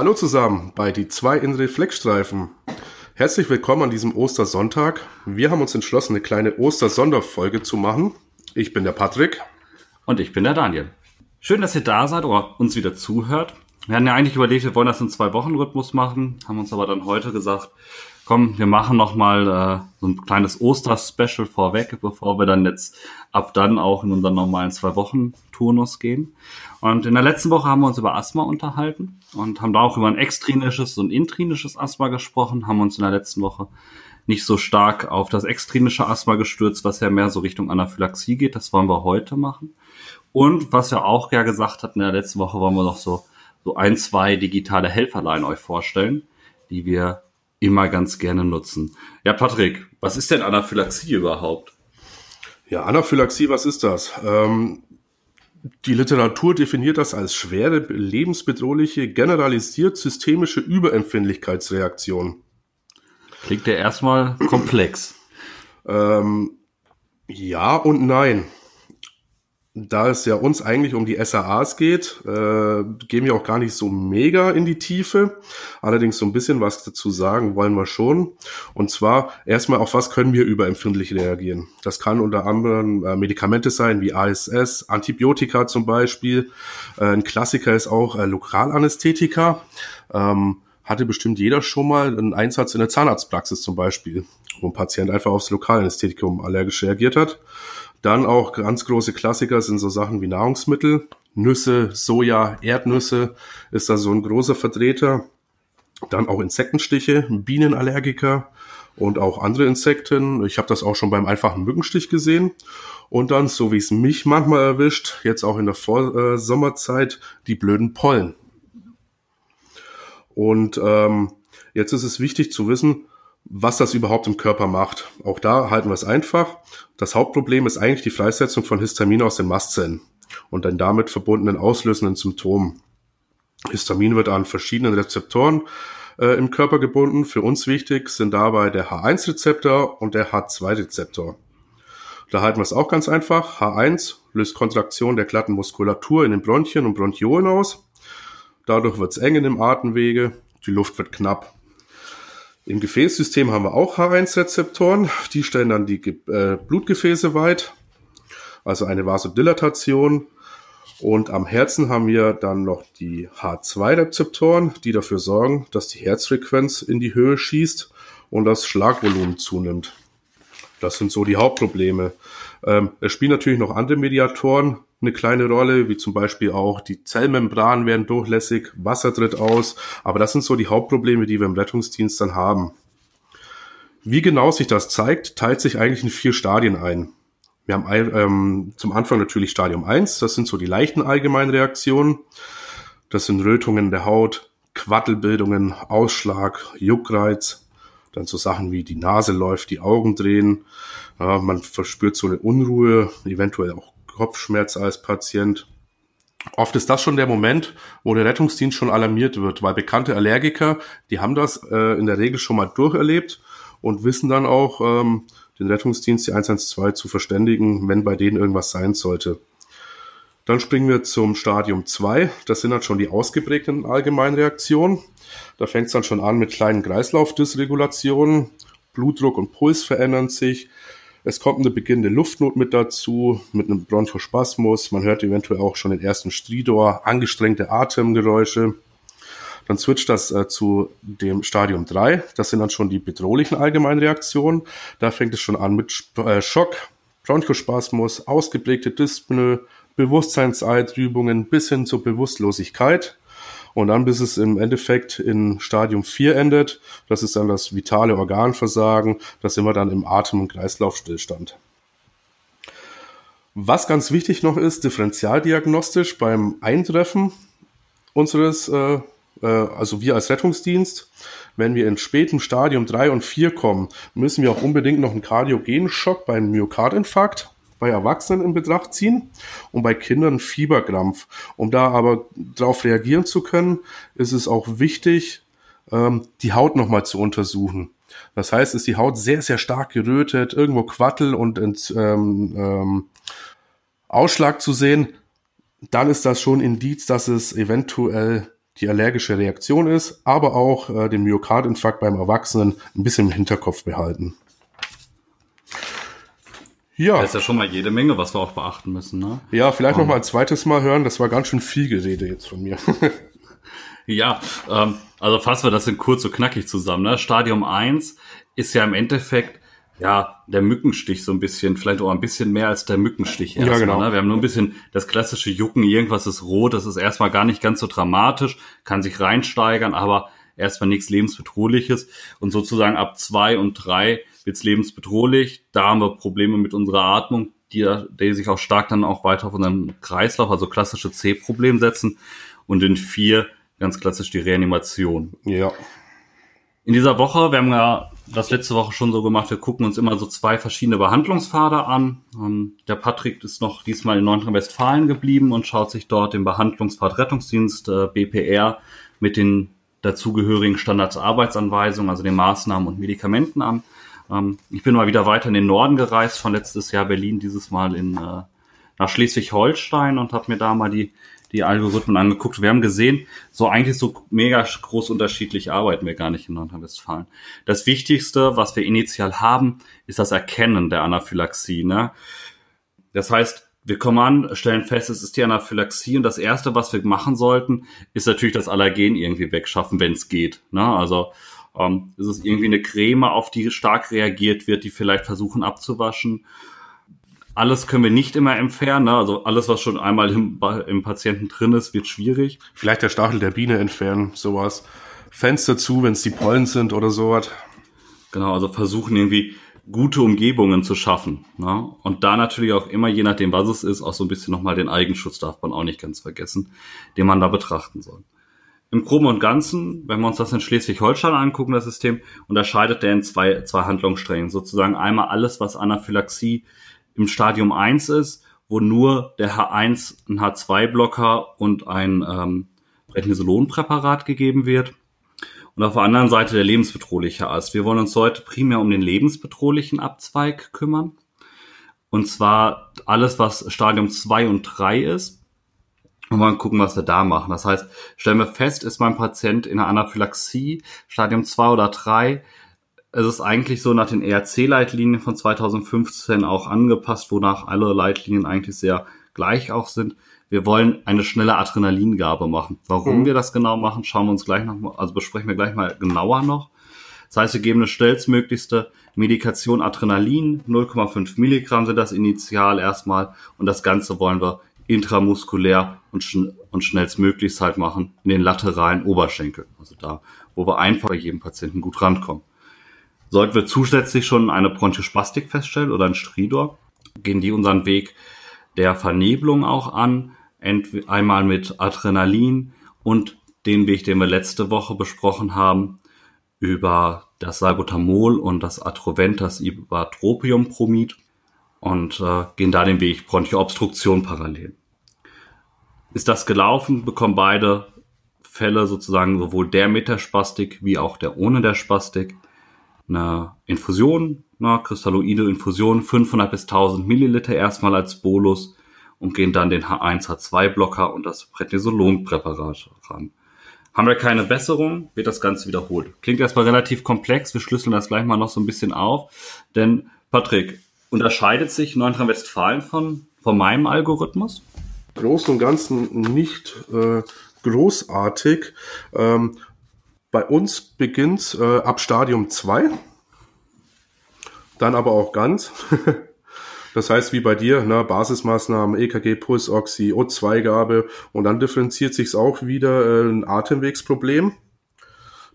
Hallo zusammen bei die zwei in Reflexstreifen. Herzlich willkommen an diesem Ostersonntag. Wir haben uns entschlossen, eine kleine Ostersonderfolge zu machen. Ich bin der Patrick. Und ich bin der Daniel. Schön, dass ihr da seid oder uns wieder zuhört. Wir hatten ja eigentlich überlegt, wir wollen das in zwei Wochen Rhythmus machen, haben uns aber dann heute gesagt, komm, wir machen noch mal äh, so ein kleines Oster-Special vorweg, bevor wir dann jetzt ab dann auch in unseren normalen zwei Wochen Turnus gehen. Und in der letzten Woche haben wir uns über Asthma unterhalten und haben da auch über ein extrinisches und intrinisches Asthma gesprochen, haben uns in der letzten Woche nicht so stark auf das extrinische Asthma gestürzt, was ja mehr so Richtung Anaphylaxie geht. Das wollen wir heute machen. Und was wir auch ja gesagt hatten in der letzten Woche, wollen wir noch so, so ein, zwei digitale Helferlein euch vorstellen, die wir immer ganz gerne nutzen. Ja, Patrick, was ist denn Anaphylaxie überhaupt? Ja, Anaphylaxie, was ist das? Ähm, die Literatur definiert das als schwere, lebensbedrohliche, generalisiert systemische Überempfindlichkeitsreaktion. Klingt ja erstmal komplex. ähm, ja und nein da es ja uns eigentlich um die SAAs geht, äh, gehen wir auch gar nicht so mega in die Tiefe. Allerdings so ein bisschen was dazu sagen wollen wir schon. Und zwar erstmal auf was können wir überempfindlich reagieren. Das kann unter anderem äh, Medikamente sein wie ASS, Antibiotika zum Beispiel. Äh, ein Klassiker ist auch äh, Lokalanästhetika. Ähm, hatte bestimmt jeder schon mal einen Einsatz in der Zahnarztpraxis zum Beispiel, wo ein Patient einfach aufs Lokalanästhetikum allergisch reagiert hat. Dann auch ganz große Klassiker sind so Sachen wie Nahrungsmittel. Nüsse, Soja, Erdnüsse ist da so ein großer Vertreter. Dann auch Insektenstiche, Bienenallergiker und auch andere Insekten. Ich habe das auch schon beim einfachen Mückenstich gesehen. Und dann, so wie es mich manchmal erwischt, jetzt auch in der Vorsommerzeit, die blöden Pollen. Und ähm, jetzt ist es wichtig zu wissen, was das überhaupt im Körper macht. Auch da halten wir es einfach. Das Hauptproblem ist eigentlich die Freisetzung von Histamin aus den Mastzellen und den damit verbundenen auslösenden Symptomen. Histamin wird an verschiedenen Rezeptoren äh, im Körper gebunden. Für uns wichtig sind dabei der H1-Rezeptor und der H2-Rezeptor. Da halten wir es auch ganz einfach. H1 löst Kontraktion der glatten Muskulatur in den Bronchien und Bronchiolen aus. Dadurch wird es eng in den Atemwege, die Luft wird knapp. Im Gefäßsystem haben wir auch H1-Rezeptoren. Die stellen dann die äh, Blutgefäße weit, also eine Vasodilatation. Und am Herzen haben wir dann noch die H2-Rezeptoren, die dafür sorgen, dass die Herzfrequenz in die Höhe schießt und das Schlagvolumen zunimmt. Das sind so die Hauptprobleme. Ähm, es spielen natürlich noch andere Mediatoren eine kleine Rolle, wie zum Beispiel auch die Zellmembranen werden durchlässig, Wasser tritt aus, aber das sind so die Hauptprobleme, die wir im Rettungsdienst dann haben. Wie genau sich das zeigt, teilt sich eigentlich in vier Stadien ein. Wir haben ähm, zum Anfang natürlich Stadium 1, das sind so die leichten allgemeinen Reaktionen. Das sind Rötungen der Haut, Quattelbildungen, Ausschlag, Juckreiz, dann so Sachen wie die Nase läuft, die Augen drehen, ja, man verspürt so eine Unruhe, eventuell auch Kopfschmerz als Patient. Oft ist das schon der Moment, wo der Rettungsdienst schon alarmiert wird, weil bekannte Allergiker, die haben das äh, in der Regel schon mal durcherlebt und wissen dann auch, ähm, den Rettungsdienst, die 112 zu verständigen, wenn bei denen irgendwas sein sollte. Dann springen wir zum Stadium 2. Das sind dann schon die ausgeprägten Allgemeinreaktionen. Da fängt es dann schon an mit kleinen Kreislaufdysregulationen. Blutdruck und Puls verändern sich. Es kommt eine beginnende Luftnot mit dazu, mit einem Bronchospasmus. Man hört eventuell auch schon den ersten Stridor, angestrengte Atemgeräusche. Dann switcht das äh, zu dem Stadium 3. Das sind dann schon die bedrohlichen Allgemeinreaktionen. Da fängt es schon an mit äh, Schock, Bronchospasmus, ausgeprägte Dyspnoe, Bewusstseinseidübungen bis hin zur Bewusstlosigkeit. Und dann bis es im Endeffekt in Stadium 4 endet. Das ist dann das vitale Organversagen. Da sind wir dann im Atem- und Kreislaufstillstand. Was ganz wichtig noch ist, differentialdiagnostisch beim Eintreffen unseres, äh, äh, also wir als Rettungsdienst, wenn wir in spätem Stadium 3 und 4 kommen, müssen wir auch unbedingt noch einen kardiogenen Schock beim Myokardinfarkt bei Erwachsenen in Betracht ziehen und bei Kindern Fieberkrampf. Um da aber darauf reagieren zu können, ist es auch wichtig, ähm, die Haut nochmal zu untersuchen. Das heißt, ist die Haut sehr, sehr stark gerötet, irgendwo Quattel und ähm, ähm, Ausschlag zu sehen, dann ist das schon Indiz, dass es eventuell die allergische Reaktion ist, aber auch äh, den Myokardinfarkt beim Erwachsenen ein bisschen im Hinterkopf behalten. Ja. Das ist ja schon mal jede Menge, was wir auch beachten müssen. Ne? Ja, vielleicht um. noch mal ein zweites Mal hören. Das war ganz schön viel Gerede jetzt von mir. ja, ähm, also fassen wir das in kurz und knackig zusammen. Ne? Stadium 1 ist ja im Endeffekt ja, der Mückenstich so ein bisschen, vielleicht auch ein bisschen mehr als der Mückenstich erstmal. Ja, genau. Ne? Wir haben nur ein bisschen das klassische Jucken, irgendwas ist rot, das ist erstmal gar nicht ganz so dramatisch, kann sich reinsteigern, aber erstmal nichts lebensbedrohliches. Und sozusagen ab zwei und drei wird's lebensbedrohlich. Da haben wir Probleme mit unserer Atmung, die, die sich auch stark dann auch weiter auf unseren Kreislauf, also klassische C-Problem setzen. Und in vier ganz klassisch die Reanimation. Ja. In dieser Woche, wir haben ja das letzte Woche schon so gemacht, wir gucken uns immer so zwei verschiedene Behandlungspfade an. Ähm, der Patrick ist noch diesmal in Nordrhein-Westfalen geblieben und schaut sich dort den Behandlungspfad Rettungsdienst äh, BPR mit den dazugehörigen Standardsarbeitsanweisungen, also den Maßnahmen und Medikamenten an. Ähm, ich bin mal wieder weiter in den Norden gereist, von letztes Jahr Berlin, dieses Mal in, äh, nach Schleswig-Holstein und habe mir da mal die die Algorithmen angeguckt. Wir haben gesehen, so eigentlich so mega groß unterschiedlich arbeiten wir gar nicht in Nordrhein-Westfalen. Das Wichtigste, was wir initial haben, ist das Erkennen der Anaphylaxie. Ne? Das heißt, wir kommen an, stellen fest, es ist die Anaphylaxie und das Erste, was wir machen sollten, ist natürlich das Allergen irgendwie wegschaffen, wenn es geht. Ne? Also ähm, ist es irgendwie eine Creme, auf die stark reagiert wird, die vielleicht versuchen abzuwaschen alles können wir nicht immer entfernen. Ne? Also alles, was schon einmal im, im Patienten drin ist, wird schwierig. Vielleicht der Stachel der Biene entfernen, sowas. Fenster zu, wenn es die Pollen sind oder sowas. Genau, also versuchen irgendwie gute Umgebungen zu schaffen. Ne? Und da natürlich auch immer, je nachdem, was es ist, auch so ein bisschen nochmal den Eigenschutz darf man auch nicht ganz vergessen, den man da betrachten soll. Im Groben und Ganzen, wenn wir uns das in Schleswig-Holstein angucken, das System, unterscheidet der in zwei, zwei Handlungssträngen. Sozusagen einmal alles, was Anaphylaxie im Stadium 1 ist, wo nur der H1 ein H2-Blocker und ein ähm, Prednisolonpräparat gegeben wird. Und auf der anderen Seite der lebensbedrohliche Ast. Wir wollen uns heute primär um den lebensbedrohlichen Abzweig kümmern. Und zwar alles, was Stadium 2 und 3 ist. Und wollen gucken, was wir da machen. Das heißt, stellen wir fest, ist mein Patient in einer Anaphylaxie, Stadium 2 oder 3, es ist eigentlich so nach den ERC-Leitlinien von 2015 auch angepasst, wonach alle Leitlinien eigentlich sehr gleich auch sind. Wir wollen eine schnelle Adrenalingabe machen. Warum mhm. wir das genau machen, schauen wir uns gleich noch, also besprechen wir gleich mal genauer noch. Das heißt, wir geben eine schnellstmöglichste Medikation Adrenalin, 0,5 Milligramm sind das initial erstmal und das Ganze wollen wir intramuskulär und, schn und schnellstmöglichst halt machen in den lateralen Oberschenkel. Also da, wo wir einfach bei jedem Patienten gut rankommen. Sollten wir zusätzlich schon eine Bronchospastik feststellen oder ein Stridor, gehen die unseren Weg der Vernebelung auch an, einmal mit Adrenalin und den Weg, den wir letzte Woche besprochen haben, über das Salbutamol und das Atrovent, das Ibatropiumpromid und äh, gehen da den Weg Bronchoobstruktion parallel. Ist das gelaufen, bekommen beide Fälle sozusagen sowohl der mit der Spastik wie auch der ohne der Spastik eine Infusion, eine kristalloide Infusion, 500 bis 1000 Milliliter erstmal als Bolus und gehen dann den H1H2-Blocker und das Prednisolonpräparat ran. Haben wir keine Besserung, wird das Ganze wiederholt. Klingt erstmal relativ komplex, wir schlüsseln das gleich mal noch so ein bisschen auf. Denn, Patrick, unterscheidet sich Nordrhein-Westfalen von, von meinem Algorithmus? Großen und Ganzen nicht äh, großartig. Ähm, bei uns beginnt äh, ab Stadium 2, dann aber auch ganz. das heißt, wie bei dir, ne, Basismaßnahmen, EKG, Puls, Oxy, O2-Gabe und dann differenziert sich auch wieder äh, ein Atemwegsproblem.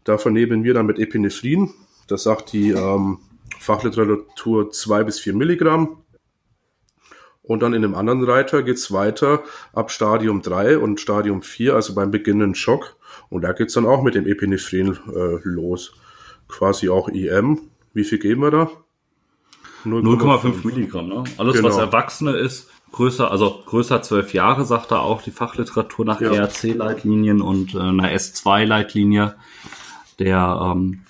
Da vernebeln wir dann mit Epinephrin. Das sagt die ähm, Fachliteratur 2 bis 4 Milligramm. Und dann in dem anderen Reiter geht's weiter ab Stadium 3 und Stadium 4, also beim beginnenden Schock. Und da geht's dann auch mit dem Epinephrin äh, los. Quasi auch IM. Wie viel geben wir da? 0,5 Milligramm. Ne? Alles, genau. was Erwachsene ist, größer, also größer 12 Jahre, sagt da auch die Fachliteratur nach ja. ERC-Leitlinien und äh, einer S2-Leitlinie der ähm,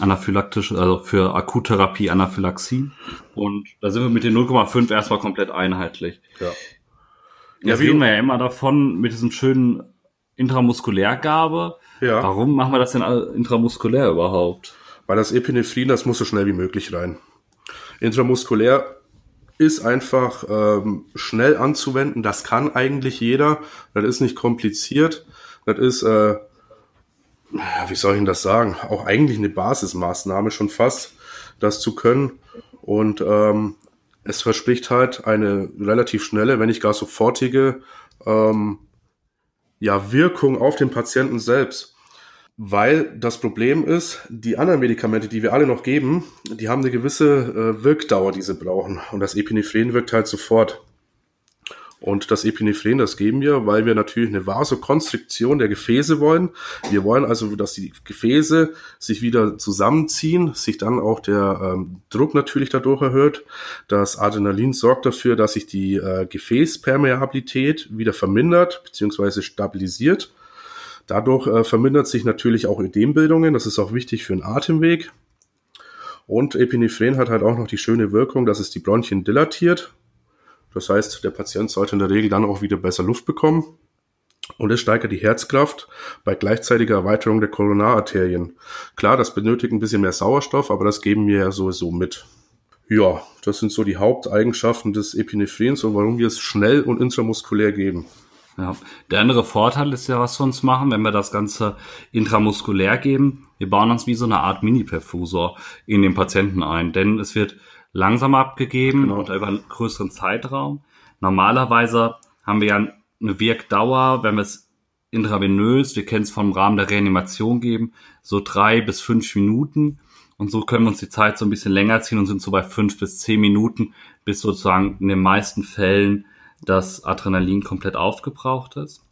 anaphylaktisch, also für Akuttherapie Anaphylaxie. Und da sind wir mit den 0,5 erstmal komplett einheitlich. Ja. Jetzt ja, reden wir ja immer davon mit diesem schönen Intramuskulärgabe. Ja. Warum machen wir das denn intramuskulär überhaupt? Weil das Epinephrin, das muss so schnell wie möglich rein. Intramuskulär ist einfach ähm, schnell anzuwenden. Das kann eigentlich jeder. Das ist nicht kompliziert. Das ist, äh, wie soll ich Ihnen das sagen, auch eigentlich eine Basismaßnahme schon fast, das zu können. Und ähm, es verspricht halt eine relativ schnelle, wenn nicht gar sofortige ähm, ja, Wirkung auf den Patienten selbst. Weil das Problem ist, die anderen Medikamente, die wir alle noch geben, die haben eine gewisse äh, Wirkdauer, die sie brauchen. Und das Epinephren wirkt halt sofort. Und das Epinephren, das geben wir, weil wir natürlich eine Vasokonstriktion der Gefäße wollen. Wir wollen also, dass die Gefäße sich wieder zusammenziehen, sich dann auch der ähm, Druck natürlich dadurch erhöht. Das Adrenalin sorgt dafür, dass sich die äh, Gefäßpermeabilität wieder vermindert bzw. stabilisiert. Dadurch äh, vermindert sich natürlich auch Ödembildungen. Das ist auch wichtig für den Atemweg. Und Epinephren hat halt auch noch die schöne Wirkung, dass es die Bronchien dilatiert. Das heißt, der Patient sollte in der Regel dann auch wieder besser Luft bekommen. Und es steigert die Herzkraft bei gleichzeitiger Erweiterung der Koronararterien. Klar, das benötigt ein bisschen mehr Sauerstoff, aber das geben wir ja sowieso mit. Ja, das sind so die Haupteigenschaften des Epinephrins und warum wir es schnell und intramuskulär geben. Ja. Der andere Vorteil ist ja, was wir uns machen, wenn wir das Ganze intramuskulär geben. Wir bauen uns wie so eine Art Mini-Perfusor in den Patienten ein, denn es wird langsam abgegeben genau. und über einen größeren Zeitraum. Normalerweise haben wir ja eine Wirkdauer, wenn wir es intravenös, wir kennen es vom Rahmen der Reanimation geben, so drei bis fünf Minuten. Und so können wir uns die Zeit so ein bisschen länger ziehen und sind so bei fünf bis zehn Minuten, bis sozusagen in den meisten Fällen das Adrenalin komplett aufgebraucht ist.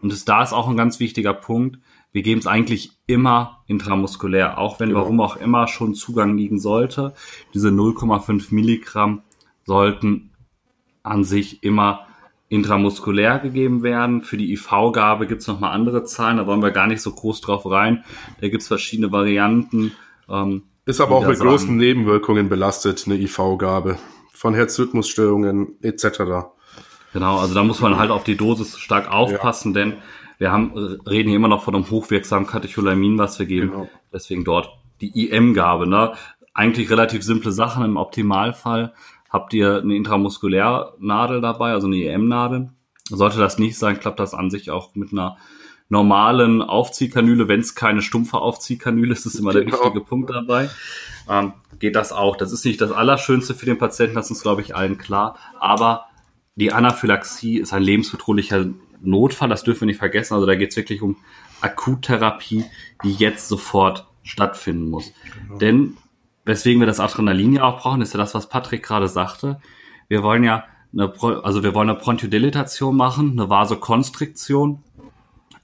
Und es, da ist auch ein ganz wichtiger Punkt, wir geben es eigentlich immer intramuskulär, auch wenn genau. warum auch immer schon Zugang liegen sollte. Diese 0,5 Milligramm sollten an sich immer intramuskulär gegeben werden. Für die IV-Gabe gibt es nochmal andere Zahlen, da wollen wir gar nicht so groß drauf rein. Da gibt es verschiedene Varianten. Ähm, ist aber auch mit sagen, großen Nebenwirkungen belastet, eine IV-Gabe. Von Herzrhythmusstörungen etc. Genau, also da muss man halt auf die Dosis stark aufpassen, ja. denn wir haben, reden hier immer noch von einem hochwirksamen Katecholamin, was wir geben. Genau. Deswegen dort die IM-Gabe. Ne? Eigentlich relativ simple Sachen. Im Optimalfall habt ihr eine Intramuskulärnadel dabei, also eine IM-Nadel. Sollte das nicht sein, klappt das an sich auch mit einer normalen Aufziehkanüle. Wenn es keine stumpfe Aufziehkanüle ist, ist immer genau. der wichtige Punkt dabei. Ähm, geht das auch. Das ist nicht das Allerschönste für den Patienten, das ist uns, glaube ich, allen klar. Aber die Anaphylaxie ist ein lebensbedrohlicher Notfall, das dürfen wir nicht vergessen. Also da geht es wirklich um Akuttherapie, die jetzt sofort stattfinden muss. Genau. Denn weswegen wir das Adrenalin ja auch brauchen, ist ja das, was Patrick gerade sagte. Wir wollen ja eine, also wir wollen eine Bronchodilatation machen, eine Vasokonstriktion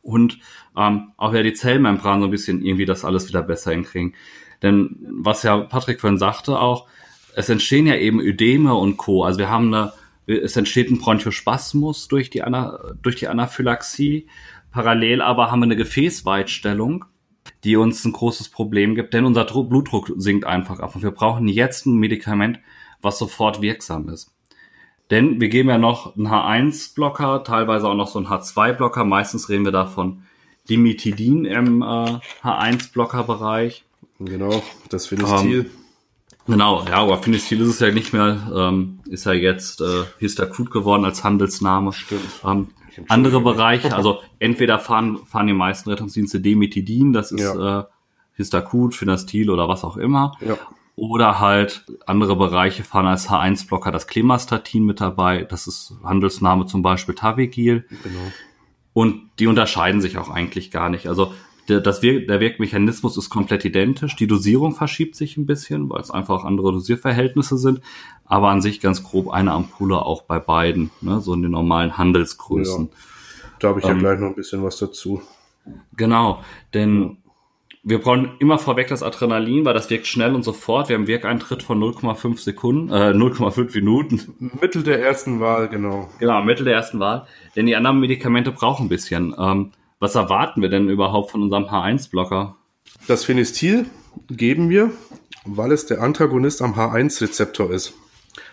und ähm, auch ja die Zellmembran so ein bisschen irgendwie das alles wieder besser hinkriegen. Denn was ja Patrick vorhin sagte auch, es entstehen ja eben Ödeme und Co. Also wir haben eine es entsteht ein Bronchospasmus durch die, Ana, durch die Anaphylaxie. Parallel aber haben wir eine Gefäßweitstellung, die uns ein großes Problem gibt, denn unser Blutdruck sinkt einfach ab. Und wir brauchen jetzt ein Medikament, was sofort wirksam ist. Denn wir geben ja noch einen H1-Blocker, teilweise auch noch so einen H2-Blocker. Meistens reden wir davon Dimitidin im äh, H1-Blocker-Bereich. Genau, das Phenestil. Ähm, Genau, ja, aber Finistil ist es ja nicht mehr, ähm, ist ja jetzt äh, Histacut geworden als Handelsname. Stimmt. Ähm, andere Bereiche, also entweder fahren, fahren die meisten Rettungsdienste Demetidin, das ist ja. äh, Histacut, Finastil oder was auch immer. Ja. Oder halt andere Bereiche fahren als H1-Blocker das Klimastatin mit dabei, das ist Handelsname zum Beispiel Tavigil. Genau. Und die unterscheiden sich auch eigentlich gar nicht. Also der, das Wir der Wirkmechanismus ist komplett identisch. Die Dosierung verschiebt sich ein bisschen, weil es einfach andere Dosierverhältnisse sind. Aber an sich ganz grob eine Ampulle auch bei beiden, ne? so in den normalen Handelsgrößen. Ja. Da habe ich ähm, ja gleich noch ein bisschen was dazu. Genau, denn wir brauchen immer vorweg das Adrenalin, weil das wirkt schnell und sofort. Wir haben Wirkeintritt von 0,5 Sekunden, äh, 0,5 Minuten. Mittel der ersten Wahl, genau. Genau, Mittel der ersten Wahl. Denn die anderen Medikamente brauchen ein bisschen. Ähm, was erwarten wir denn überhaupt von unserem H1-Blocker? Das Phenestil geben wir, weil es der Antagonist am H1-Rezeptor ist.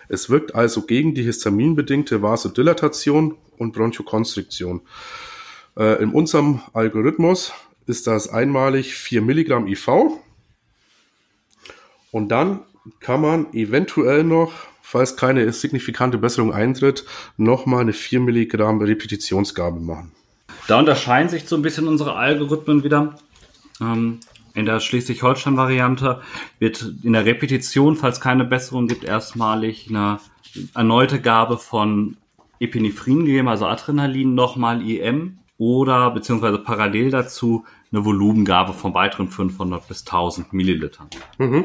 Es wirkt also gegen die histaminbedingte Vasodilatation und Bronchokonstriktion. Äh, in unserem Algorithmus ist das einmalig 4 Milligramm IV. Und dann kann man eventuell noch, falls keine signifikante Besserung eintritt, nochmal eine 4 Milligramm Repetitionsgabe machen. Da unterscheiden sich so ein bisschen unsere Algorithmen wieder. Ähm, in der Schleswig-Holstein-Variante wird in der Repetition, falls keine Besserung gibt, erstmalig eine erneute Gabe von Epinephrin gegeben, also Adrenalin, nochmal IM oder beziehungsweise parallel dazu eine Volumengabe von weiteren 500 bis 1000 Millilitern. Mhm.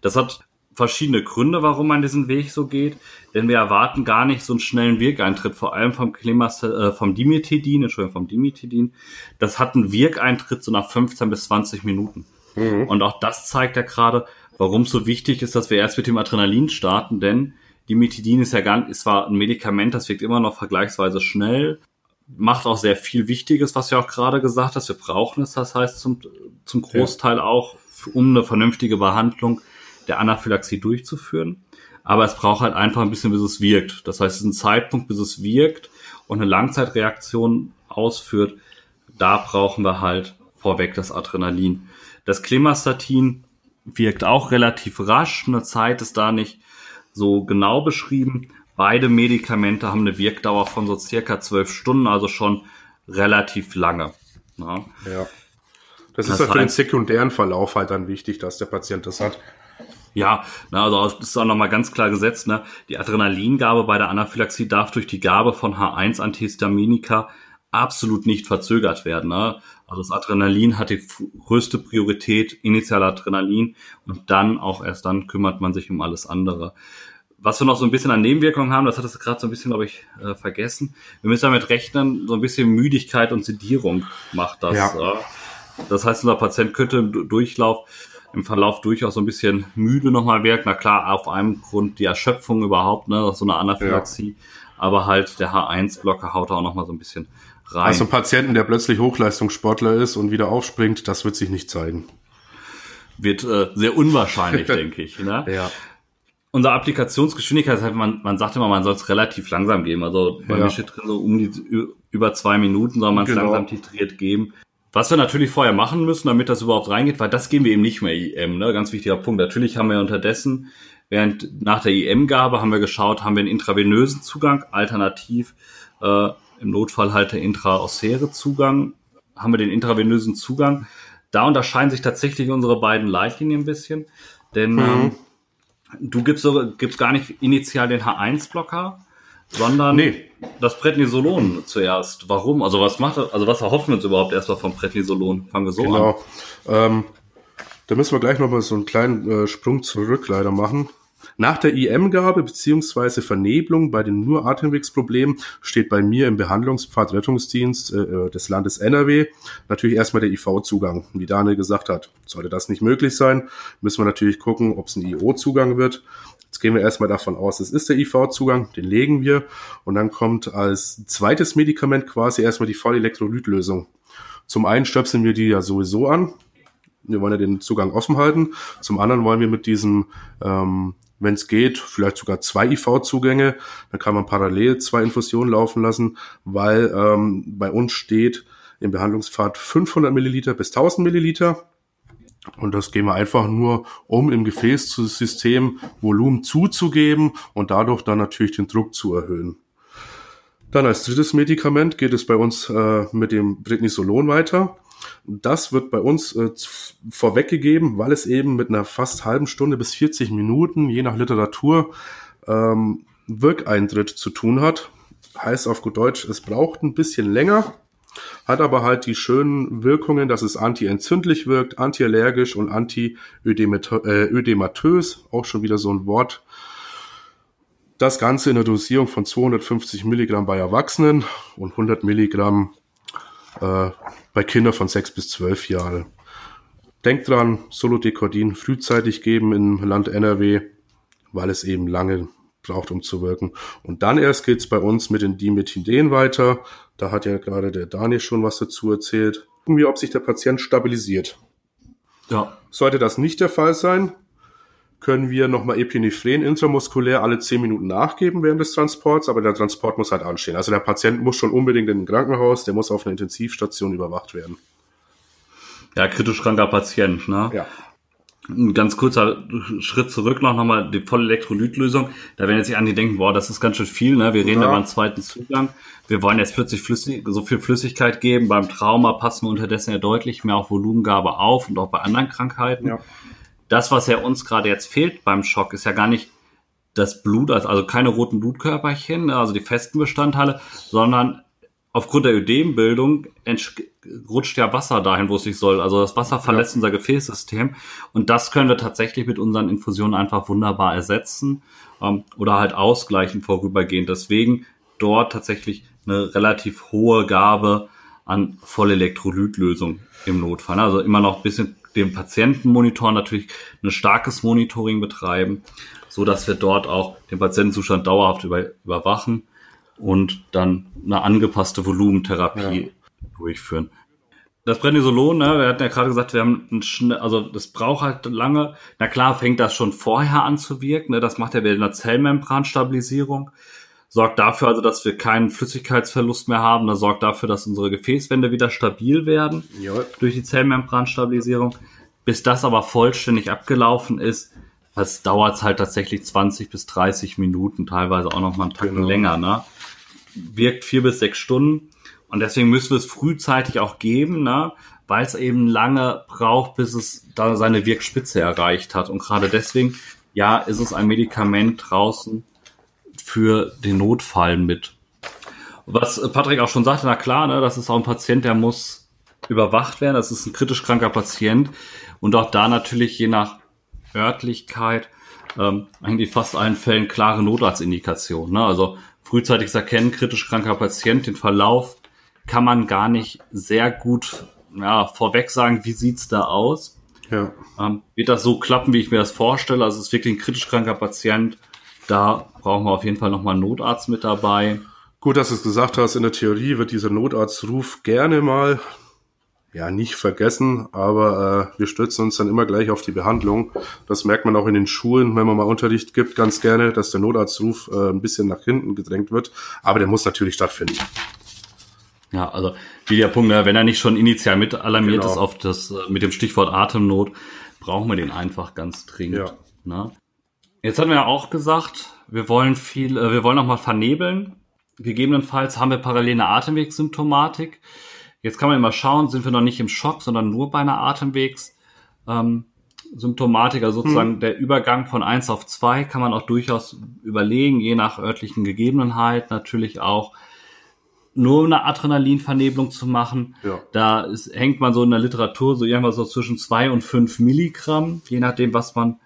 Das hat verschiedene Gründe, warum man diesen Weg so geht, denn wir erwarten gar nicht so einen schnellen Wirkeintritt, vor allem vom Klimas, äh, vom Dimetidin, Entschuldigung, vom Dimetidin. Das hat einen Wirkeintritt so nach 15 bis 20 Minuten. Mhm. Und auch das zeigt ja gerade, warum es so wichtig ist, dass wir erst mit dem Adrenalin starten, denn Dimetidin ist ja gar ist zwar ein Medikament, das wirkt immer noch vergleichsweise schnell, macht auch sehr viel Wichtiges, was ja auch gerade gesagt hast. Wir brauchen es, das heißt zum, zum Großteil ja. auch, um eine vernünftige Behandlung der Anaphylaxie durchzuführen. Aber es braucht halt einfach ein bisschen, bis es wirkt. Das heißt, es ist ein Zeitpunkt, bis es wirkt und eine Langzeitreaktion ausführt. Da brauchen wir halt vorweg das Adrenalin. Das Klimastatin wirkt auch relativ rasch. Eine Zeit ist da nicht so genau beschrieben. Beide Medikamente haben eine Wirkdauer von so circa zwölf Stunden, also schon relativ lange. Ja. ja. Das, das ist halt für den sekundären Verlauf halt dann wichtig, dass der Patient das hat. Ja, na, also das ist auch nochmal ganz klar gesetzt. Ne? Die Adrenalingabe bei der Anaphylaxie darf durch die Gabe von H1-Antihistaminika absolut nicht verzögert werden. Ne? Also das Adrenalin hat die größte Priorität, initial Adrenalin und dann auch erst dann kümmert man sich um alles andere. Was wir noch so ein bisschen an Nebenwirkungen haben, das hat es gerade so ein bisschen, glaube ich, äh, vergessen. Wir müssen damit rechnen, so ein bisschen Müdigkeit und Sedierung macht das. Ja. Äh. Das heißt, unser Patient könnte im Durchlauf im Verlauf durchaus so ein bisschen müde nochmal wirkt. Na klar, auf einem Grund die Erschöpfung überhaupt, ne, so eine Anaphylaxie. Ja. Aber halt der H1-Blocker haut auch nochmal so ein bisschen rein. Also ein Patienten, der plötzlich Hochleistungssportler ist und wieder aufspringt, das wird sich nicht zeigen. Wird äh, sehr unwahrscheinlich, denke ich. Ne? Ja. Unsere Applikationsgeschwindigkeit, halt, man, man sagt immer, man soll es relativ langsam geben. Also bei ja. mir steht drin, so um die über zwei Minuten soll man es genau. langsam titriert geben. Was wir natürlich vorher machen müssen, damit das überhaupt reingeht, weil das geben wir eben nicht mehr IM, ne? ganz wichtiger Punkt. Natürlich haben wir unterdessen, während nach der IM-Gabe haben wir geschaut, haben wir einen intravenösen Zugang, alternativ äh, im Notfall halt der intraosäre Zugang, haben wir den intravenösen Zugang. Da unterscheiden sich tatsächlich unsere beiden Leitlinien ein bisschen, denn mhm. ähm, du gibst, gibst gar nicht initial den H1-Blocker, sondern nee. das Prednisolon zuerst. Warum? Also was macht also was erhoffen wir uns überhaupt erstmal vom Prednisolon? Fangen wir so genau. an. Ähm, da müssen wir gleich nochmal so einen kleinen äh, Sprung zurück leider machen. Nach der IM-Gabe beziehungsweise Vernebelung bei den nur Atemwegsproblemen steht bei mir im Behandlungspfad Rettungsdienst äh, äh des Landes NRW natürlich erstmal der IV-Zugang. Wie Daniel gesagt hat, sollte das nicht möglich sein, müssen wir natürlich gucken, ob es ein IO-Zugang wird. Jetzt gehen wir erstmal davon aus, es ist der IV-Zugang, den legen wir und dann kommt als zweites Medikament quasi erstmal die Vollelektrolytlösung. Zum einen stöpseln wir die ja sowieso an. Wir wollen ja den Zugang offen halten. Zum anderen wollen wir mit diesem, ähm, wenn es geht, vielleicht sogar zwei IV-Zugänge. Dann kann man parallel zwei Infusionen laufen lassen, weil ähm, bei uns steht im Behandlungspfad 500 Milliliter bis 1000 Milliliter. Und das gehen wir einfach nur, um im Gefäßsystem Volumen zuzugeben und dadurch dann natürlich den Druck zu erhöhen. Dann als drittes Medikament geht es bei uns äh, mit dem Prednisolon weiter. Das wird bei uns äh, vorweggegeben, weil es eben mit einer fast halben Stunde bis 40 Minuten, je nach Literatur, ähm, Wirkeintritt zu tun hat. Heißt auf gut Deutsch, es braucht ein bisschen länger, hat aber halt die schönen Wirkungen, dass es antientzündlich wirkt, antiallergisch und antiödematös, äh, auch schon wieder so ein Wort. Das Ganze in der Dosierung von 250 Milligramm bei Erwachsenen und 100 Milligramm äh, bei Kindern von 6 bis 12 Jahren. Denkt dran, Solodecordin frühzeitig geben im Land NRW, weil es eben lange braucht, um zu wirken. Und dann erst geht's bei uns mit den Dimethilen weiter. Da hat ja gerade der Daniel schon was dazu erzählt. Gucken wir, ob sich der Patient stabilisiert. Ja. Sollte das nicht der Fall sein, können wir nochmal Epinephren intramuskulär alle 10 Minuten nachgeben während des Transports, aber der Transport muss halt anstehen. Also der Patient muss schon unbedingt in ein Krankenhaus, der muss auf einer Intensivstation überwacht werden. Ja, kritisch kranker Patient, ne? Ja. Ein ganz kurzer Schritt zurück noch nochmal die volle Elektrolytlösung. Da werden jetzt sich an die denken, boah, das ist ganz schön viel, ne? Wir reden ja. über einen zweiten Zugang. Wir wollen jetzt plötzlich flüssig, so viel Flüssigkeit geben. Beim Trauma passen wir unterdessen ja deutlich mehr auf Volumengabe auf und auch bei anderen Krankheiten. Ja das, was ja uns gerade jetzt fehlt beim Schock, ist ja gar nicht das Blut, also keine roten Blutkörperchen, also die festen Bestandteile, sondern aufgrund der Ödembildung rutscht ja Wasser dahin, wo es sich soll. Also das Wasser verlässt ja. unser Gefäßsystem und das können wir tatsächlich mit unseren Infusionen einfach wunderbar ersetzen ähm, oder halt ausgleichen vorübergehend. Deswegen dort tatsächlich eine relativ hohe Gabe an Vollelektrolytlösung im Notfall. Also immer noch ein bisschen dem Patientenmonitor natürlich ein starkes Monitoring betreiben, so dass wir dort auch den Patientenzustand dauerhaft über, überwachen und dann eine angepasste Volumentherapie ja. durchführen. Das Prednisolon, ne, wir hatten ja gerade gesagt, wir haben ein also das braucht halt lange. Na klar, fängt das schon vorher an zu wirken. Ne, das macht ja wieder eine Zellmembranstabilisierung sorgt dafür also, dass wir keinen Flüssigkeitsverlust mehr haben. Das sorgt dafür, dass unsere Gefäßwände wieder stabil werden ja. durch die Zellmembranstabilisierung. Bis das aber vollständig abgelaufen ist, das dauert halt tatsächlich 20 bis 30 Minuten, teilweise auch noch mal einen Tacken genau. länger. Ne? Wirkt vier bis sechs Stunden. Und deswegen müssen wir es frühzeitig auch geben, ne? weil es eben lange braucht, bis es da seine Wirkspitze erreicht hat. Und gerade deswegen, ja, ist es ein Medikament draußen, für den Notfall mit. Was Patrick auch schon sagte, na klar, ne, das ist auch ein Patient, der muss überwacht werden. Das ist ein kritisch kranker Patient. Und auch da natürlich je nach Örtlichkeit ähm, eigentlich fast allen Fällen klare Notarztindikationen. Ne? Also frühzeitiges Erkennen, kritisch kranker Patient, den Verlauf kann man gar nicht sehr gut ja, vorweg sagen, wie sieht's da aus. Ja. Ähm, wird das so klappen, wie ich mir das vorstelle? Also es ist wirklich ein kritisch kranker Patient, da brauchen wir auf jeden Fall nochmal einen Notarzt mit dabei. Gut, dass du es gesagt hast, in der Theorie wird dieser Notarztruf gerne mal, ja, nicht vergessen, aber äh, wir stützen uns dann immer gleich auf die Behandlung. Das merkt man auch in den Schulen, wenn man mal Unterricht gibt, ganz gerne, dass der Notarztruf äh, ein bisschen nach hinten gedrängt wird. Aber der muss natürlich stattfinden. Ja, also wie der Punkt, ne, wenn er nicht schon initial mit alarmiert genau. ist auf das äh, mit dem Stichwort Atemnot, brauchen wir den einfach ganz dringend. Ja. Ne? Jetzt hatten wir ja auch gesagt, wir wollen viel, äh, wir wollen noch mal vernebeln. Gegebenenfalls haben wir parallel eine Atemwegssymptomatik. Jetzt kann man immer schauen, sind wir noch nicht im Schock, sondern nur bei einer Atemwegssymptomatik, ähm, also sozusagen hm. der Übergang von eins auf zwei kann man auch durchaus überlegen, je nach örtlichen Gegebenheit natürlich auch nur eine Adrenalinvernebelung zu machen. Ja. Da ist, hängt man so in der Literatur so irgendwas so zwischen zwei und fünf Milligramm, je nachdem, was man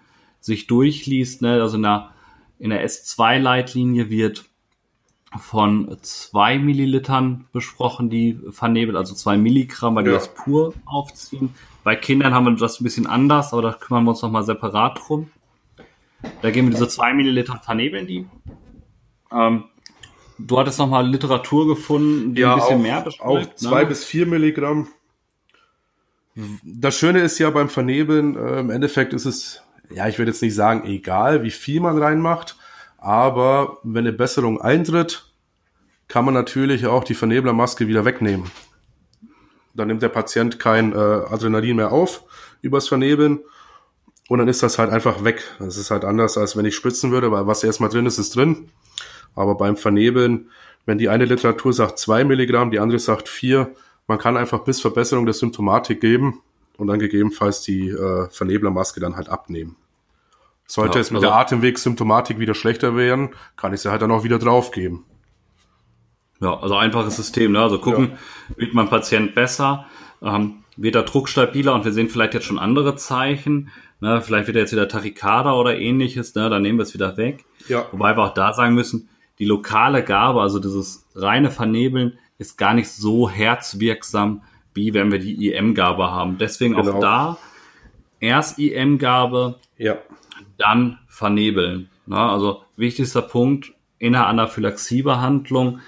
sich durchliest, ne, also in der, in der S2-Leitlinie wird von zwei Millilitern besprochen, die vernebelt, also zwei Milligramm, weil ja. die das pur aufziehen. Bei Kindern haben wir das ein bisschen anders, aber da kümmern wir uns nochmal separat drum. Da gehen wir diese zwei Milliliter vernebeln die. Ähm, du hattest nochmal Literatur gefunden, die ja, ein bisschen auch, mehr beschreibt. Auch ne? zwei ne? bis vier Milligramm. Das Schöne ist ja beim Vernebeln, äh, im Endeffekt ist es ja, ich würde jetzt nicht sagen, egal wie viel man reinmacht, aber wenn eine Besserung eintritt, kann man natürlich auch die Verneblermaske wieder wegnehmen. Dann nimmt der Patient kein äh, Adrenalin mehr auf übers Vernebeln und dann ist das halt einfach weg. Das ist halt anders, als wenn ich spritzen würde, weil was erstmal drin ist, ist drin. Aber beim Vernebeln, wenn die eine Literatur sagt zwei Milligramm, die andere sagt vier, man kann einfach bis Verbesserung der Symptomatik geben und dann gegebenenfalls die äh, Verneblermaske dann halt abnehmen. Sollte ja, es mit also, der Atemwegssymptomatik wieder schlechter werden, kann ich sie halt dann auch wieder draufgeben. Ja, also einfaches System, ne? Also gucken, ja. wird mein Patient besser, ähm, wird der Druck stabiler und wir sehen vielleicht jetzt schon andere Zeichen. Ne? Vielleicht wird er jetzt wieder Tachykada oder ähnliches, ne? dann nehmen wir es wieder weg. Ja. Wobei wir auch da sagen müssen, die lokale Gabe, also dieses reine Vernebeln, ist gar nicht so herzwirksam, wie wenn wir die IM-Gabe haben. Deswegen genau. auch da erst IM-Gabe, ja. dann vernebeln. Na, also wichtigster Punkt in der Anaphylaxiebehandlung,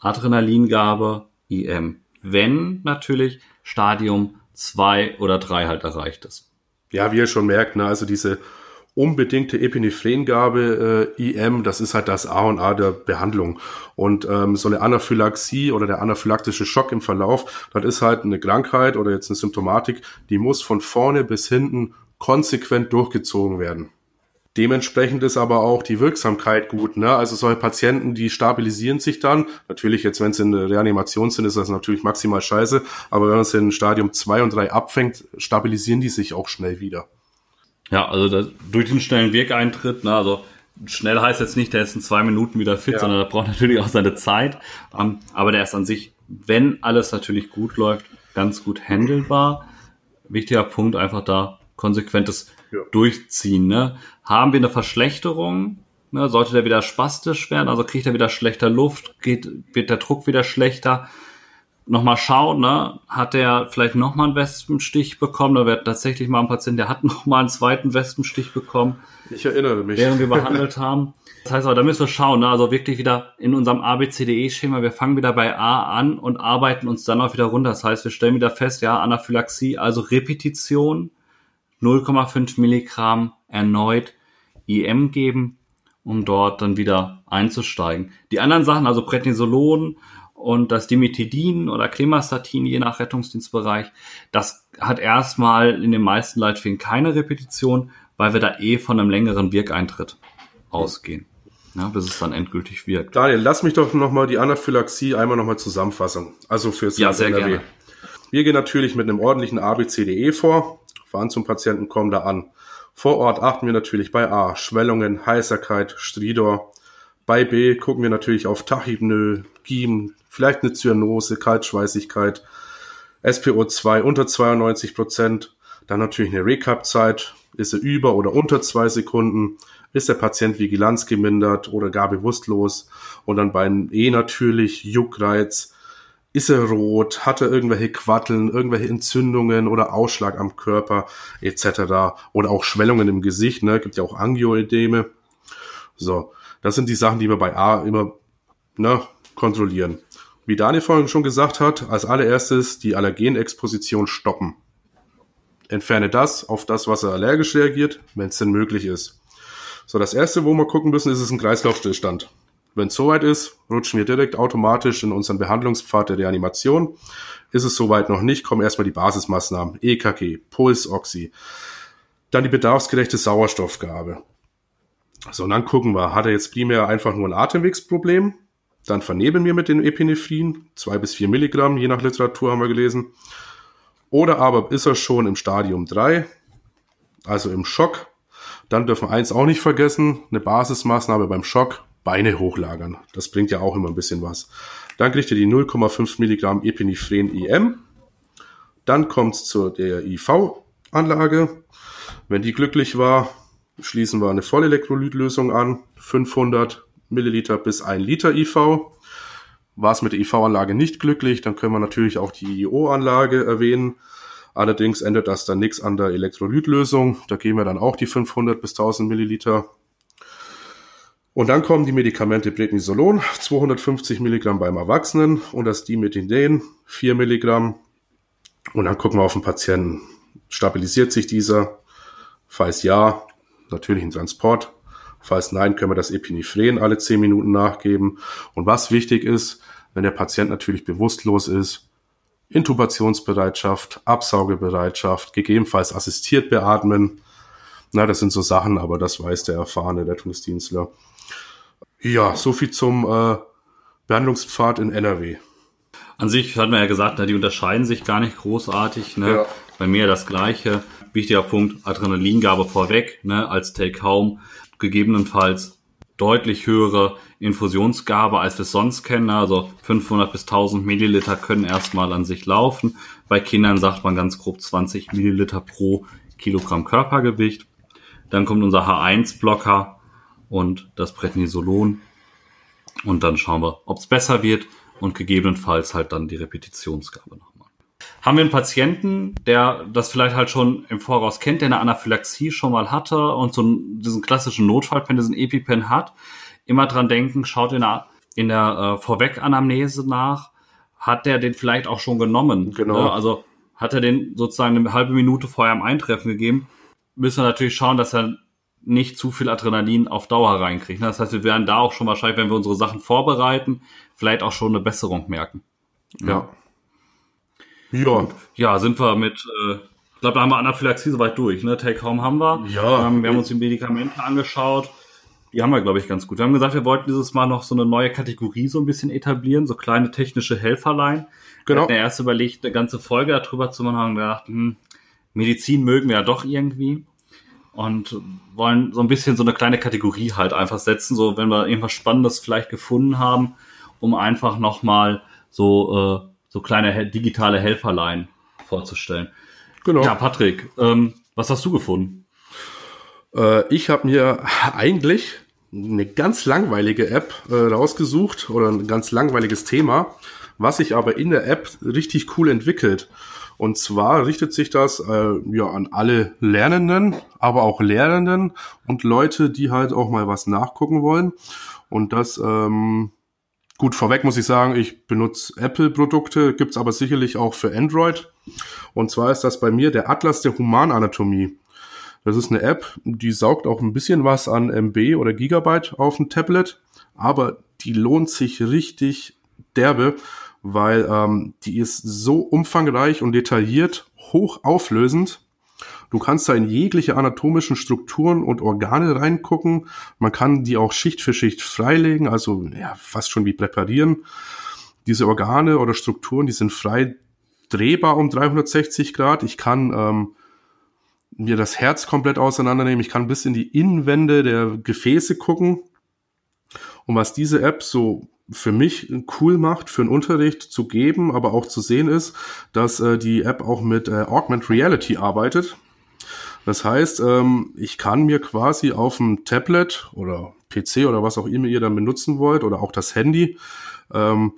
Adrenalingabe, IM. Wenn natürlich Stadium 2 oder 3 halt erreicht ist. Ja, wie ihr schon merkt, ne, also diese unbedingte Epinephrängabe äh, IM, das ist halt das A und A der Behandlung. Und ähm, so eine Anaphylaxie oder der anaphylaktische Schock im Verlauf, das ist halt eine Krankheit oder jetzt eine Symptomatik, die muss von vorne bis hinten konsequent durchgezogen werden. Dementsprechend ist aber auch die Wirksamkeit gut. Ne? Also solche Patienten, die stabilisieren sich dann. Natürlich jetzt, wenn sie in Reanimation sind, ist das natürlich maximal scheiße. Aber wenn man sie in Stadium 2 und 3 abfängt, stabilisieren die sich auch schnell wieder. Ja, also das, durch den schnellen Wirkeintritt, ne, also schnell heißt jetzt nicht, der ist in zwei Minuten wieder fit, ja. sondern der braucht natürlich auch seine Zeit. Um, ähm, aber der ist an sich, wenn alles natürlich gut läuft, ganz gut handelbar. Wichtiger Punkt einfach da, konsequentes ja. Durchziehen. Ne? Haben wir eine Verschlechterung, ne, sollte der wieder spastisch werden, also kriegt er wieder schlechter Luft, geht, wird der Druck wieder schlechter, nochmal schauen, ne? hat er vielleicht nochmal einen Wespenstich bekommen, da wird tatsächlich mal ein Patient, der hat nochmal einen zweiten Wespenstich bekommen. Ich erinnere mich. Während wir behandelt haben. Das heißt aber, da müssen wir schauen, ne? also wirklich wieder in unserem ABCDE-Schema, wir fangen wieder bei A an und arbeiten uns dann auch wieder runter. Das heißt, wir stellen wieder fest, ja, Anaphylaxie, also Repetition, 0,5 Milligramm erneut IM geben, um dort dann wieder einzusteigen. Die anderen Sachen, also Prednisolon, und das Dimetidin oder Klimastatin, je nach Rettungsdienstbereich, das hat erstmal in den meisten Leitfäden keine Repetition, weil wir da eh von einem längeren Wirkeintritt ausgehen. Ja, bis es dann endgültig wirkt. Daniel, lass mich doch nochmal die Anaphylaxie einmal nochmal zusammenfassen. Also fürs ja, sehr NRW. gerne. Wir gehen natürlich mit einem ordentlichen ABCDE vor. Fahren zum Patienten, kommen da an. Vor Ort achten wir natürlich bei A, Schwellungen, Heißerkeit, Stridor. Bei B gucken wir natürlich auf Tachypnoe, Giem, vielleicht eine Zyanose, Kaltschweißigkeit, SPO2 unter 92 Prozent, dann natürlich eine Recap-Zeit, ist er über oder unter zwei Sekunden, ist der Patient Vigilanz gemindert oder gar bewusstlos und dann bei E natürlich Juckreiz, ist er rot, hat er irgendwelche Quatteln, irgendwelche Entzündungen oder Ausschlag am Körper etc. oder auch Schwellungen im Gesicht, ne, gibt ja auch Angioedeme. So, das sind die Sachen, die wir bei A immer ne, kontrollieren. Wie Daniel vorhin schon gesagt hat, als allererstes die Allergenexposition stoppen. Entferne das auf das, was er allergisch reagiert, wenn es denn möglich ist. So, das erste, wo wir gucken müssen, ist es ein Kreislaufstillstand. Wenn es soweit ist, rutschen wir direkt automatisch in unseren Behandlungspfad der Reanimation. Ist es soweit noch nicht, kommen erstmal die Basismaßnahmen. EKG, Pulsoxy, dann die bedarfsgerechte Sauerstoffgabe. So, und dann gucken wir, hat er jetzt primär einfach nur ein Atemwegsproblem? Dann vernebeln wir mit den Epinephrin, zwei bis vier Milligramm, je nach Literatur haben wir gelesen. Oder aber ist er schon im Stadium 3, also im Schock. Dann dürfen wir eins auch nicht vergessen, eine Basismaßnahme beim Schock, Beine hochlagern. Das bringt ja auch immer ein bisschen was. Dann kriegt ihr die 0,5 Milligramm Epinephren EM. Dann kommt es zu der IV-Anlage. Wenn die glücklich war, schließen wir eine Vollelektrolytlösung an. 500 Milliliter bis 1 Liter IV. War es mit der IV-Anlage nicht glücklich, dann können wir natürlich auch die IO-Anlage erwähnen. Allerdings ändert das dann nichts an der Elektrolytlösung. Da gehen wir dann auch die 500 bis 1000 Milliliter. Und dann kommen die Medikamente Prednisolon, 250 Milligramm beim Erwachsenen und das Dimethinden, 4 Milligramm. Und dann gucken wir auf den Patienten. Stabilisiert sich dieser? Falls ja, natürlich ein Transport. Falls nein, können wir das Epinephren alle 10 Minuten nachgeben. Und was wichtig ist, wenn der Patient natürlich bewusstlos ist, Intubationsbereitschaft, Absaugebereitschaft, gegebenenfalls assistiert beatmen. Na, das sind so Sachen, aber das weiß der erfahrene Rettungsdienstler. Ja, so viel zum äh, Behandlungspfad in NRW. An sich hat man ja gesagt, die unterscheiden sich gar nicht großartig. Ne? Ja. Bei mir das gleiche. Wichtiger Punkt, Adrenalingabe vorweg, ne, als Take-Home gegebenenfalls deutlich höhere Infusionsgabe, als wir es sonst kennen. Also 500 bis 1000 Milliliter können erstmal an sich laufen. Bei Kindern sagt man ganz grob 20 Milliliter pro Kilogramm Körpergewicht. Dann kommt unser H1-Blocker und das Prednisolon. Und dann schauen wir, ob es besser wird und gegebenenfalls halt dann die Repetitionsgabe noch haben wir einen Patienten, der das vielleicht halt schon im Voraus kennt, der eine Anaphylaxie schon mal hatte und so diesen klassischen Notfallpen, diesen EpiPen hat, immer dran denken, schaut in der, in der äh, Vorweganamnese nach, hat der den vielleicht auch schon genommen? Genau. Ne? Also hat er den sozusagen eine halbe Minute vorher am Eintreffen gegeben, müssen wir natürlich schauen, dass er nicht zu viel Adrenalin auf Dauer reinkriegen. Das heißt, wir werden da auch schon wahrscheinlich, wenn wir unsere Sachen vorbereiten, vielleicht auch schon eine Besserung merken. Ja. Ja, ja sind wir mit, äh, ich glaube, da haben wir Anaphylaxie soweit durch. Ne? Take-Home haben wir. Ja. Ähm, wir haben uns die Medikamente angeschaut. Die haben wir, glaube ich, ganz gut. Wir haben gesagt, wir wollten dieses Mal noch so eine neue Kategorie so ein bisschen etablieren, so kleine technische Helferlein. Genau. Wir ja erst überlegt, eine ganze Folge darüber zu machen, haben gedacht, hm, Medizin mögen wir ja doch irgendwie und wollen so ein bisschen so eine kleine Kategorie halt einfach setzen, so wenn wir irgendwas Spannendes vielleicht gefunden haben, um einfach nochmal so, äh, so kleine digitale Helferlein vorzustellen. Genau. Ja, Patrick, ähm, was hast du gefunden? Äh, ich habe mir eigentlich eine ganz langweilige App äh, rausgesucht oder ein ganz langweiliges Thema, was sich aber in der App richtig cool entwickelt. Und zwar richtet sich das äh, ja an alle Lernenden, aber auch Lehrenden und Leute, die halt auch mal was nachgucken wollen. Und das ähm, gut vorweg muss ich sagen, ich benutze Apple-Produkte, gibt's aber sicherlich auch für Android. Und zwar ist das bei mir der Atlas der Humananatomie. Das ist eine App, die saugt auch ein bisschen was an MB oder Gigabyte auf dem Tablet, aber die lohnt sich richtig derbe, weil ähm, die ist so umfangreich und detailliert, hoch auflösend. Du kannst da in jegliche anatomischen Strukturen und Organe reingucken. Man kann die auch Schicht für Schicht freilegen, also ja, fast schon wie präparieren. Diese Organe oder Strukturen, die sind frei drehbar um 360 Grad. Ich kann ähm, mir das Herz komplett auseinandernehmen. Ich kann bis in die Innenwände der Gefäße gucken. Und was diese App so für mich cool macht, für einen Unterricht zu geben, aber auch zu sehen ist, dass äh, die App auch mit äh, Augmented Reality arbeitet. Das heißt, ähm, ich kann mir quasi auf dem Tablet oder PC oder was auch immer ihr dann benutzen wollt oder auch das Handy, ähm,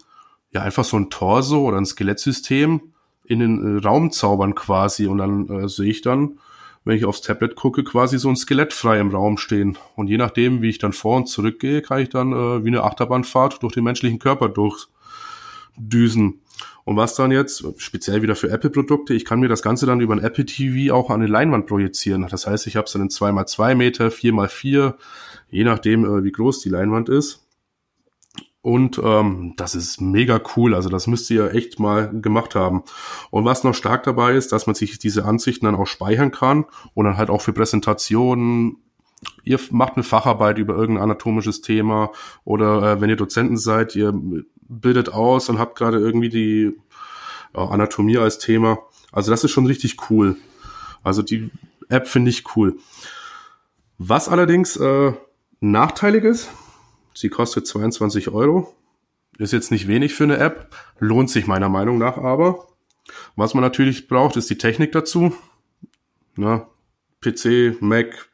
ja einfach so ein Torso oder ein Skelettsystem in den äh, Raum zaubern quasi und dann äh, sehe ich dann, wenn ich aufs Tablet gucke, quasi so ein Skelett frei im Raum stehen. Und je nachdem, wie ich dann vor und zurück gehe, kann ich dann äh, wie eine Achterbahnfahrt durch den menschlichen Körper durchdüsen. Und was dann jetzt, speziell wieder für Apple-Produkte, ich kann mir das Ganze dann über ein Apple TV auch an eine Leinwand projizieren. Das heißt, ich habe es dann in 2x2 Meter, 4x4, je nachdem, äh, wie groß die Leinwand ist. Und ähm, das ist mega cool. Also das müsst ihr echt mal gemacht haben. Und was noch stark dabei ist, dass man sich diese Ansichten dann auch speichern kann und dann halt auch für Präsentationen. Ihr macht eine Facharbeit über irgendein anatomisches Thema oder äh, wenn ihr Dozenten seid, ihr bildet aus und habt gerade irgendwie die ja, Anatomie als Thema. Also das ist schon richtig cool. Also die App finde ich cool. Was allerdings äh, nachteilig ist, Sie kostet 22 Euro. Ist jetzt nicht wenig für eine App, lohnt sich meiner Meinung nach aber. Was man natürlich braucht, ist die Technik dazu. Na, PC, Mac,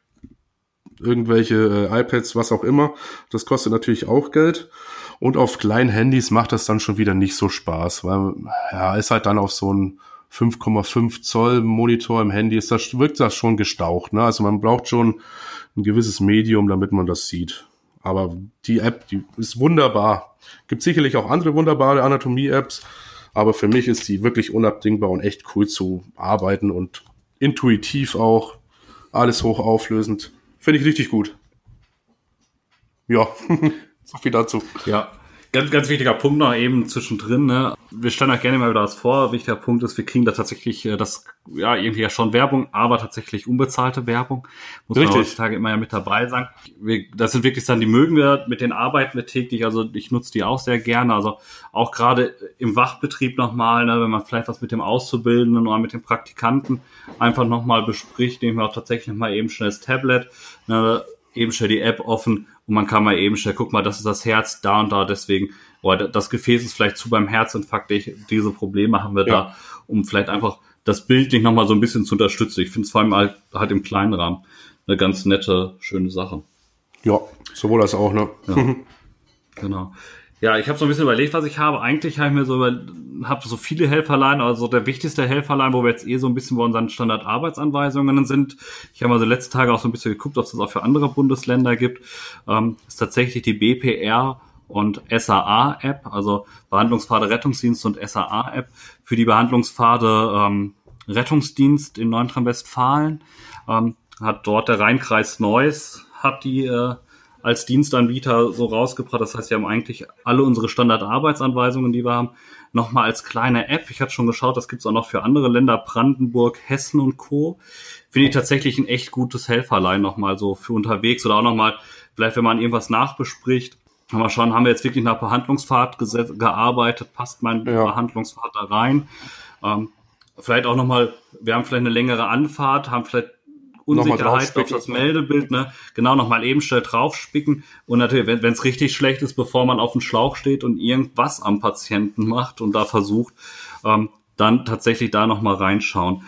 irgendwelche äh, iPads, was auch immer. Das kostet natürlich auch Geld. Und auf kleinen Handys macht das dann schon wieder nicht so Spaß, weil ja, ist halt dann auf so ein 5,5 Zoll Monitor im Handy ist das wirkt das schon gestaucht. Ne? Also man braucht schon ein gewisses Medium, damit man das sieht. Aber die App, die ist wunderbar. Gibt sicherlich auch andere wunderbare Anatomie-Apps, aber für mich ist die wirklich unabdingbar und echt cool zu arbeiten und intuitiv auch. Alles hochauflösend. Finde ich richtig gut. Ja, so viel dazu. Ja, Ganz, ganz wichtiger Punkt noch eben zwischendrin. Ne? Wir stellen euch gerne mal wieder was vor. Wichtiger Punkt ist, wir kriegen da tatsächlich äh, das, ja, irgendwie ja schon Werbung, aber tatsächlich unbezahlte Werbung. Muss Richtig. man heutzutage immer ja mit dabei sein. Wir, das sind wirklich dann, die mögen wir, mit denen arbeiten wir täglich. Also ich nutze die auch sehr gerne. Also auch gerade im Wachbetrieb nochmal, ne, wenn man vielleicht was mit dem Auszubildenden oder mit dem Praktikanten einfach nochmal bespricht, nehmen wir auch tatsächlich mal eben schnell das Tablet. Ne, eben schnell die App offen und man kann mal eben schnell, guck mal, das ist das Herz da und da, deswegen, oder das Gefäß ist vielleicht zu beim Herzinfarkt, diese Probleme haben wir ja. da, um vielleicht einfach das Bild nicht nochmal so ein bisschen zu unterstützen. Ich finde es vor allem halt, halt im kleinen Rahmen eine ganz nette, schöne Sache. Ja, sowohl als auch, ne? Ja. genau. Ja, ich habe so ein bisschen überlegt, was ich habe. Eigentlich habe ich mir so über, habe so viele Helferlein, also der wichtigste Helferlein, wo wir jetzt eh so ein bisschen bei unseren Standardarbeitsanweisungen sind. Ich habe also letzte Tage auch so ein bisschen geguckt, ob es das auch für andere Bundesländer gibt. Ähm, ist tatsächlich die BPR und SAA-App, also Behandlungspfade Rettungsdienst und SAA-App für die Behandlungspfade ähm, Rettungsdienst in Nordrhein-Westfalen. Ähm, hat dort der Rheinkreis Neuss, hat die äh, als Dienstanbieter so rausgebracht. Das heißt, wir haben eigentlich alle unsere Standardarbeitsanweisungen, die wir haben, nochmal als kleine App. Ich hatte schon geschaut, das gibt es auch noch für andere Länder, Brandenburg, Hessen und Co. Finde ich tatsächlich ein echt gutes Helferlein nochmal so für unterwegs oder auch nochmal, vielleicht wenn man irgendwas nachbespricht, haben wir schon, haben wir jetzt wirklich nach Behandlungsfahrt gearbeitet, passt mein ja. Behandlungspfad da rein. Ähm, vielleicht auch nochmal, wir haben vielleicht eine längere Anfahrt, haben vielleicht Unsicherheit auf das Meldebild, ne? Genau, nochmal eben schnell draufspicken. Und natürlich, wenn es richtig schlecht ist, bevor man auf dem Schlauch steht und irgendwas am Patienten macht und da versucht, ähm, dann tatsächlich da nochmal reinschauen,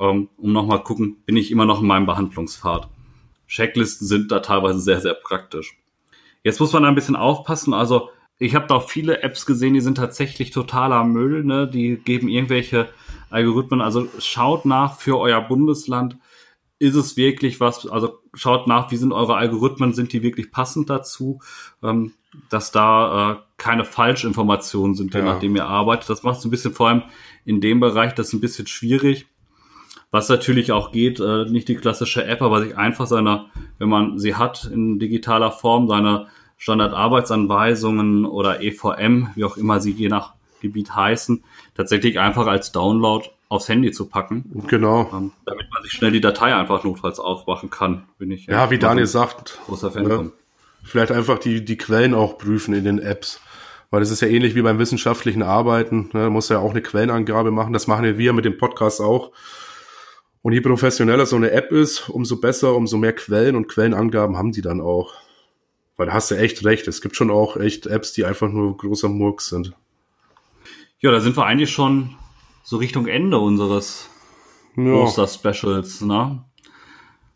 ähm, um nochmal gucken, bin ich immer noch in meinem Behandlungspfad. Checklisten sind da teilweise sehr, sehr praktisch. Jetzt muss man da ein bisschen aufpassen. Also ich habe da auch viele Apps gesehen, die sind tatsächlich totaler Müll. Ne? Die geben irgendwelche Algorithmen. Also schaut nach für euer Bundesland, ist es wirklich was, also schaut nach, wie sind eure Algorithmen, sind die wirklich passend dazu, ähm, dass da äh, keine Falschinformationen sind, je ja. nachdem ihr arbeitet. Das macht es ein bisschen vor allem in dem Bereich das ein bisschen schwierig. Was natürlich auch geht, äh, nicht die klassische App, aber sich einfach seiner, wenn man sie hat in digitaler Form, seine Standardarbeitsanweisungen oder EVM, wie auch immer sie je nach Gebiet heißen, tatsächlich einfach als Download aufs Handy zu packen. Genau. Ähm, damit man sich schnell die Datei einfach notfalls aufmachen kann, bin ich. Ja, wie Daniel sagt. Großer Fan ne? Vielleicht einfach die, die Quellen auch prüfen in den Apps. Weil es ist ja ähnlich wie beim wissenschaftlichen Arbeiten. Ne? Muss ja auch eine Quellenangabe machen. Das machen wir mit dem Podcast auch. Und je professioneller so eine App ist, umso besser, umso mehr Quellen und Quellenangaben haben die dann auch. Weil da hast du echt recht. Es gibt schon auch echt Apps, die einfach nur großer Murks sind. Ja, da sind wir eigentlich schon so Richtung Ende unseres ja. Oster-Specials, ne?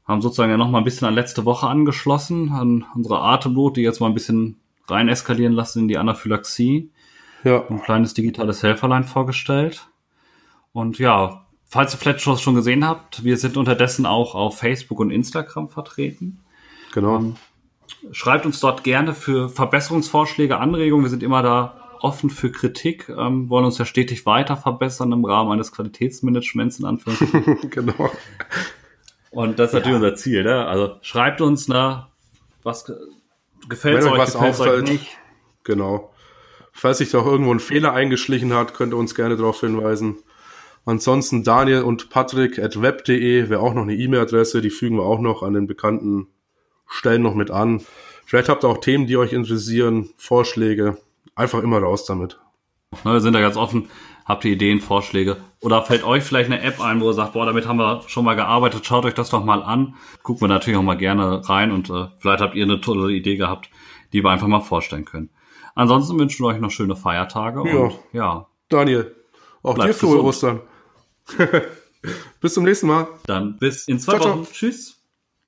Haben sozusagen ja noch mal ein bisschen an letzte Woche angeschlossen, an unsere Atemnot, die jetzt mal ein bisschen rein eskalieren lassen in die Anaphylaxie. Ja. Ein kleines digitales Helferlein vorgestellt. Und ja, falls ihr vielleicht schon gesehen habt, wir sind unterdessen auch auf Facebook und Instagram vertreten. Genau. Ähm, schreibt uns dort gerne für Verbesserungsvorschläge, Anregungen. Wir sind immer da offen für Kritik, ähm, wollen uns ja stetig weiter verbessern im Rahmen eines Qualitätsmanagements in Anführungszeichen. genau. Und das ist natürlich ja. unser Ziel. Ne? Also schreibt uns, ne, was gefällt euch, gefällt euch nicht. Genau. Falls sich doch irgendwo ein Fehler eingeschlichen hat, könnt ihr uns gerne darauf hinweisen. Ansonsten Daniel und Patrick at web.de wäre auch noch eine E-Mail-Adresse, die fügen wir auch noch an den bekannten Stellen noch mit an. Vielleicht habt ihr auch Themen, die euch interessieren, Vorschläge einfach immer raus damit. Wir sind da ganz offen. Habt ihr Ideen, Vorschläge? Oder fällt euch vielleicht eine App ein, wo ihr sagt, boah, damit haben wir schon mal gearbeitet, schaut euch das doch mal an. Gucken wir natürlich auch mal gerne rein und äh, vielleicht habt ihr eine tolle Idee gehabt, die wir einfach mal vorstellen können. Ansonsten wünschen wir euch noch schöne Feiertage ja. und ja. Daniel, auch dir frohe Ostern. bis zum nächsten Mal. Dann bis in zwei ciao, Wochen. Ciao. Tschüss.